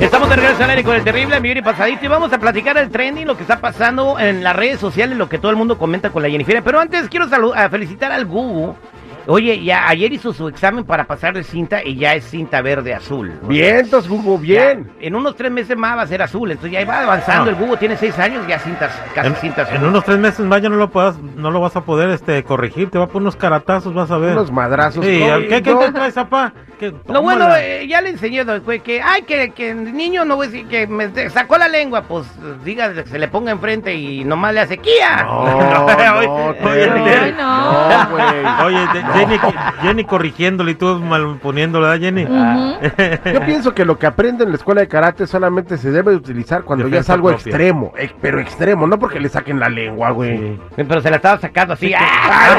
Estamos de regreso al aire con el terrible millón y pasadito y vamos a platicar el trending, lo que está pasando en las redes sociales, lo que todo el mundo comenta con la Jennifer. Pero antes quiero a felicitar al Gugu. Oye, ya ayer hizo su examen para pasar de cinta y ya es cinta verde azul. Vientos, Hugo, ya bien. en unos tres meses más va a ser azul, entonces ya va avanzando. No. El Gugu tiene seis años, ya cintas, casi En, cinta azul. en unos tres meses más ya no lo puedas, no lo vas a poder este corregir, te va a poner unos caratazos, vas a ver. Unos madrazos. Sí, ¿qué, qué, no. qué traes, papá? ¿Qué- Lo bueno, eh, ya le enseñé que, ay, que, que el niño no voy a decir que me sacó la lengua, pues diga que se le ponga enfrente y nomás le hace ¡Kia! No, no, Oye, no. No, güey. Oye, de- Jenny, Jenny corrigiéndole y tú mal poniéndole, ¿verdad, Jenny? Yo pienso que lo que aprende en la escuela de karate solamente se debe utilizar cuando ya es algo propia. extremo, ex- pero extremo, no porque le saquen la lengua, güey. Sí. Pero se la estaba sacando así. ¡ah!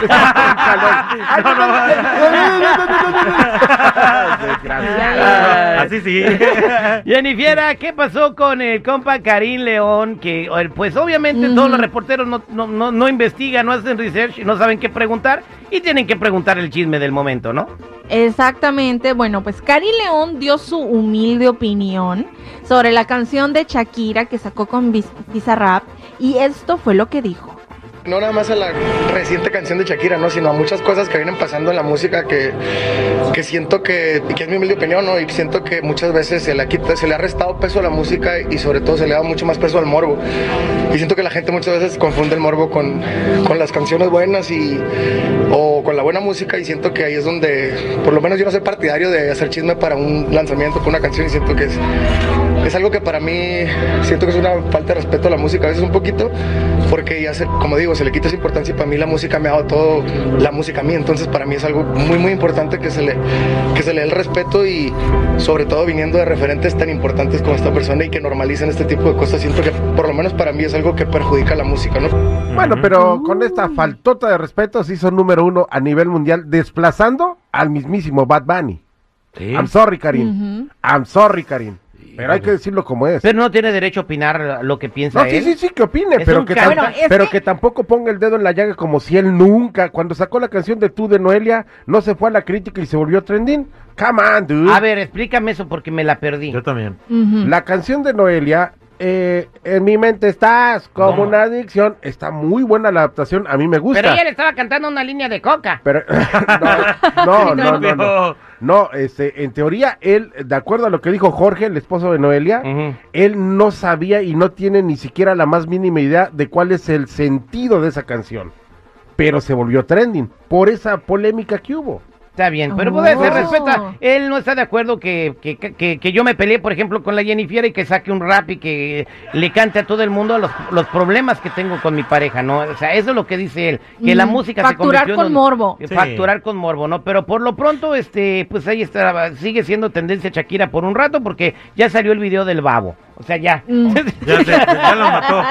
Así sí. Jennifiera, ¿qué pasó con el compa Karim León? Que pues obviamente todos los reporteros no, no, no, no investigan, no hacen research y no saben qué preguntar y tienen que preguntar el chisme del momento, ¿no? Exactamente, bueno, pues Cari León dio su humilde opinión sobre la canción de Shakira que sacó con Biz- Bizarrap y esto fue lo que dijo. No nada más a la reciente canción de Shakira, ¿no? Sino a muchas cosas que vienen pasando en la música que, que siento que, que es mi humilde opinión, ¿no? Y siento que muchas veces se le, ha quita- se le ha restado peso a la música y sobre todo se le da mucho más peso al morbo. Y siento que la gente muchas veces confunde el morbo con, con las canciones buenas y, o con la buena música y siento que ahí es donde, por lo menos yo no soy partidario de hacer chisme para un lanzamiento, para una canción y siento que es, es algo que para mí siento que es una falta de respeto a la música, a veces un poquito, porque ya se, como digo, se le quita esa importancia y para mí la música me ha dado todo, la música a mí, entonces para mí es algo muy muy importante que se le, que se le dé el respeto y sobre todo viniendo de referentes tan importantes como esta persona y que normalicen este tipo de cosas, siento que por lo menos para mí es algo que perjudica a la música, ¿no? Bueno, pero con esta faltota de respeto sí son número uno a nivel mundial, desplazando al mismísimo Bad Bunny. Sí. I'm sorry, Karim. I'm sorry, Karim. Pero hay que decirlo como es. Pero no tiene derecho a opinar lo que piensa No, sí, él. sí, sí, que opine, Es pero, que, tam- Bueno, pero que- que... tampoco ponga el dedo en la llaga como si él nunca, cuando sacó la canción de Tú de Noelia, no se fue a la crítica y se volvió trending. Come on, dude. A ver, explícame eso porque me la perdí. Yo también. La canción de Noelia, eh, en mi mente estás como una adicción. Está muy buena la adaptación, a mí me gusta. Pero ella le estaba cantando una línea de coca. Pero no, no, no, no, no. No. No, este, en teoría, él, de acuerdo a lo que dijo Jorge, el esposo de Noelia, él no sabía y no tiene ni siquiera la más mínima idea de cuál es el sentido de esa canción. Pero se volvió trending por esa polémica que hubo. Está bien, pero Oh. pues, se respeta. Él no está de acuerdo que, que, que, que yo me peleé, por ejemplo, con la Jennifer y que saque un rap y que le cante a todo el mundo los, los problemas que tengo con mi pareja, ¿no? O sea, eso es lo que dice él, que la Mm, música facturar se convirtió con en un- morbo. eh, Sí. Facturar con morbo, ¿no? Pero por lo pronto, este, pues ahí está, sigue siendo tendencia Shakira por un rato porque ya salió el video del babo. O sea, ya. Mm. Ya, se- ya lo mató.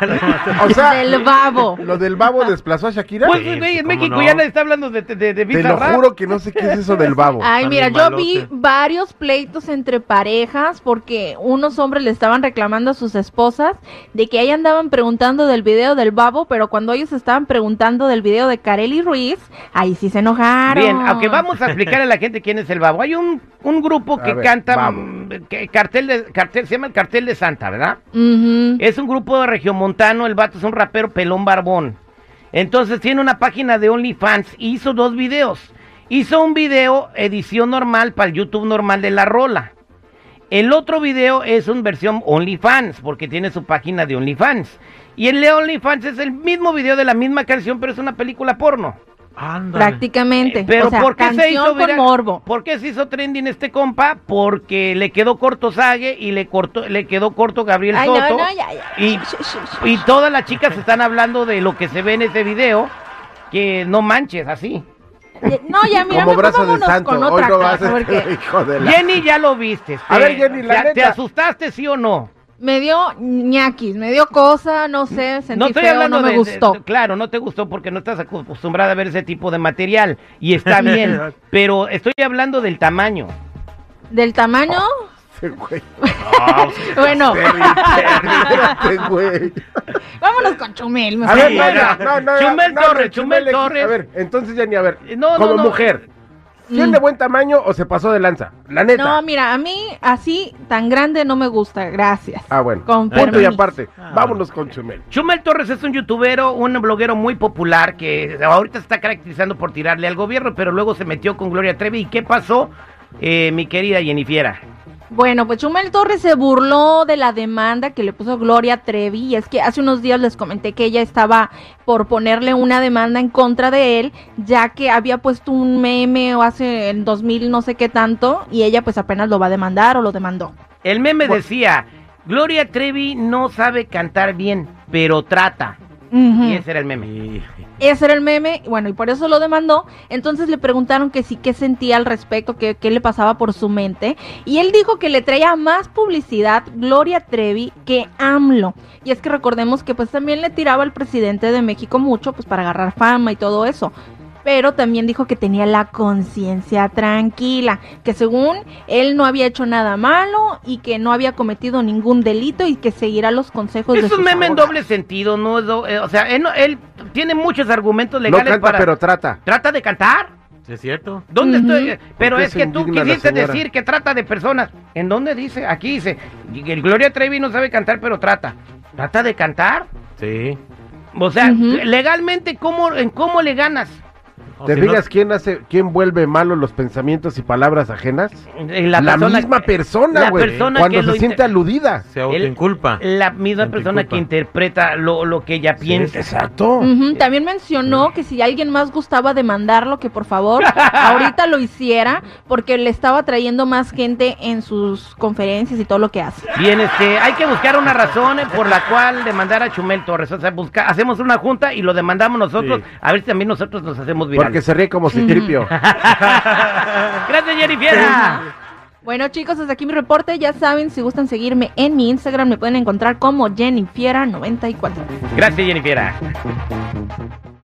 Ya lo mató. O sea, Del babo. lo del babo desplazó a Shakira. Pues, Sí, güey, en ¿cómo México no? ya nadie está hablando de, de, de, Te lo juro que no sé qué es eso del babo. Ay, También mira, yo vi varios pleitos entre parejas porque unos hombres le estaban reclamando a sus esposas de que ahí andaban preguntando del video del babo, pero cuando ellos estaban preguntando del video de Kareli Ruiz, ahí sí se enojaron. Bien, aunque vamos a explicarle a la gente quién es el babo. Hay un, un grupo que ver, canta, Babo. Que- cartel de, cartel, se llama el Cartel de Santa, ¿verdad? Es un grupo de regiomontano, el vato es un rapero pelón barbón. Entonces tiene una página de OnlyFans y hizo dos videos. Hizo un video edición normal para el YouTube normal de la rola. El otro video es una versión OnlyFans, porque tiene su página de OnlyFans. Y el de OnlyFans es el mismo video de la misma canción, pero es una película porno. Prácticamente. Eh, Pero o sea, ¿por qué se hizo con viral? morbo. ¿Por qué se hizo trending este compa? Porque le quedó corto Sague y le cortó, le quedó corto Gabriel Ay, no, Soto. no, ya, ya. Y, y todas las chicas están hablando de lo que se ve en ese video. Que no manches, así. No, ya mira, Como brazo de vámonos santo. con Hoy otra no vas cosa, a porque hijo de la... Jenny ya lo viste. A ¿Te- ver, Jenny, la te- ¿Te asustaste, sí o no? Me dio ñaquis, me dio cosa, no sé, sentí no estoy feo, hablando no me de, gustó. de- claro, no te gustó porque no estás acostumbrada a ver ese tipo de material y está bien, pero estoy hablando del tamaño. ¿Del tamaño? Sí, güey. bueno, Terry, Terry, espérate, güey. vámonos con Chumel. A ver, no, ya. no, no, no, Chumel no, Torres, no, Chumel. Torres. A ver, entonces, Jenny, a ver, No, no, no. mujer, ¿tiene buen tamaño o se pasó de lanza? La neta. No, mira, a mí así tan grande no me gusta, gracias. ah, bueno. Con Punto y permiso. aparte. Ah. Vámonos con Chumel. Chumel Torres es un youtubero, un bloguero muy popular que ahorita se está caracterizando por tirarle al gobierno, pero luego se metió con Gloria Trevi. ¿Y qué pasó, eh, mi querida Jennifiera? Bueno, pues Chumel Torres se burló de la demanda que le puso Gloria Trevi y es que hace unos días les comenté que ella estaba por ponerle una demanda en contra de él, ya que había puesto un meme o hace en 2000 no sé qué tanto y ella pues apenas lo va a demandar o lo demandó. El meme decía, Gloria Trevi no sabe cantar bien, pero trata. Y ese era el meme. Y- Ese era el meme, bueno, y por eso lo demandó. Entonces le preguntaron que sí, qué sentía al respecto, qué, qué le pasaba por su mente. Y él dijo que le traía más publicidad Gloria Trevi que AMLO. Y es que recordemos que pues también le tiraba al presidente de México mucho, pues para agarrar fama y todo eso. Pero también dijo que tenía la conciencia tranquila, que según él no había hecho nada malo y que no había cometido ningún delito y que seguirá los consejos de Es un meme en doble sentido, no es do- eh, o sea, él, no- él tiene muchos argumentos No legales canta, para... pero trata. ¿Trata de cantar? ¿Sí ¿Es cierto? ¿Dónde estoy? Pero ¿Por qué es que tú quisiste decir que trata de personas. ¿En dónde dice? Aquí dice. el Gloria Trevi no sabe cantar, pero trata. ¿Trata de cantar? Sí. O sea, legalmente, ¿cómo, ¿en cómo le ganas? ¿Te si no- quién hace, quién vuelve malo los pensamientos y palabras ajenas? Eh, La, persona- misma persona, la güey. persona Cuando que se siente inter- aludida. Se autoinculpa. La misma persona que interpreta lo, lo que ella piensa. Exacto. También mencionó que si alguien más gustaba demandarlo, que por favor ahorita lo hiciera, porque le estaba trayendo más gente en sus conferencias y todo lo que hace. Bien, este, hay que buscar una razón eh, por la cual demandar a Chumel Torres. O sea, busca, hacemos una junta y lo demandamos nosotros. Sí. A ver si también nosotros nos hacemos Porque se ríe como citripio. Gracias, Jennifer. Bueno chicos, hasta aquí mi reporte. Ya saben, si gustan seguirme en mi Instagram, me pueden encontrar como Jennifiera94. Gracias, Jennifer.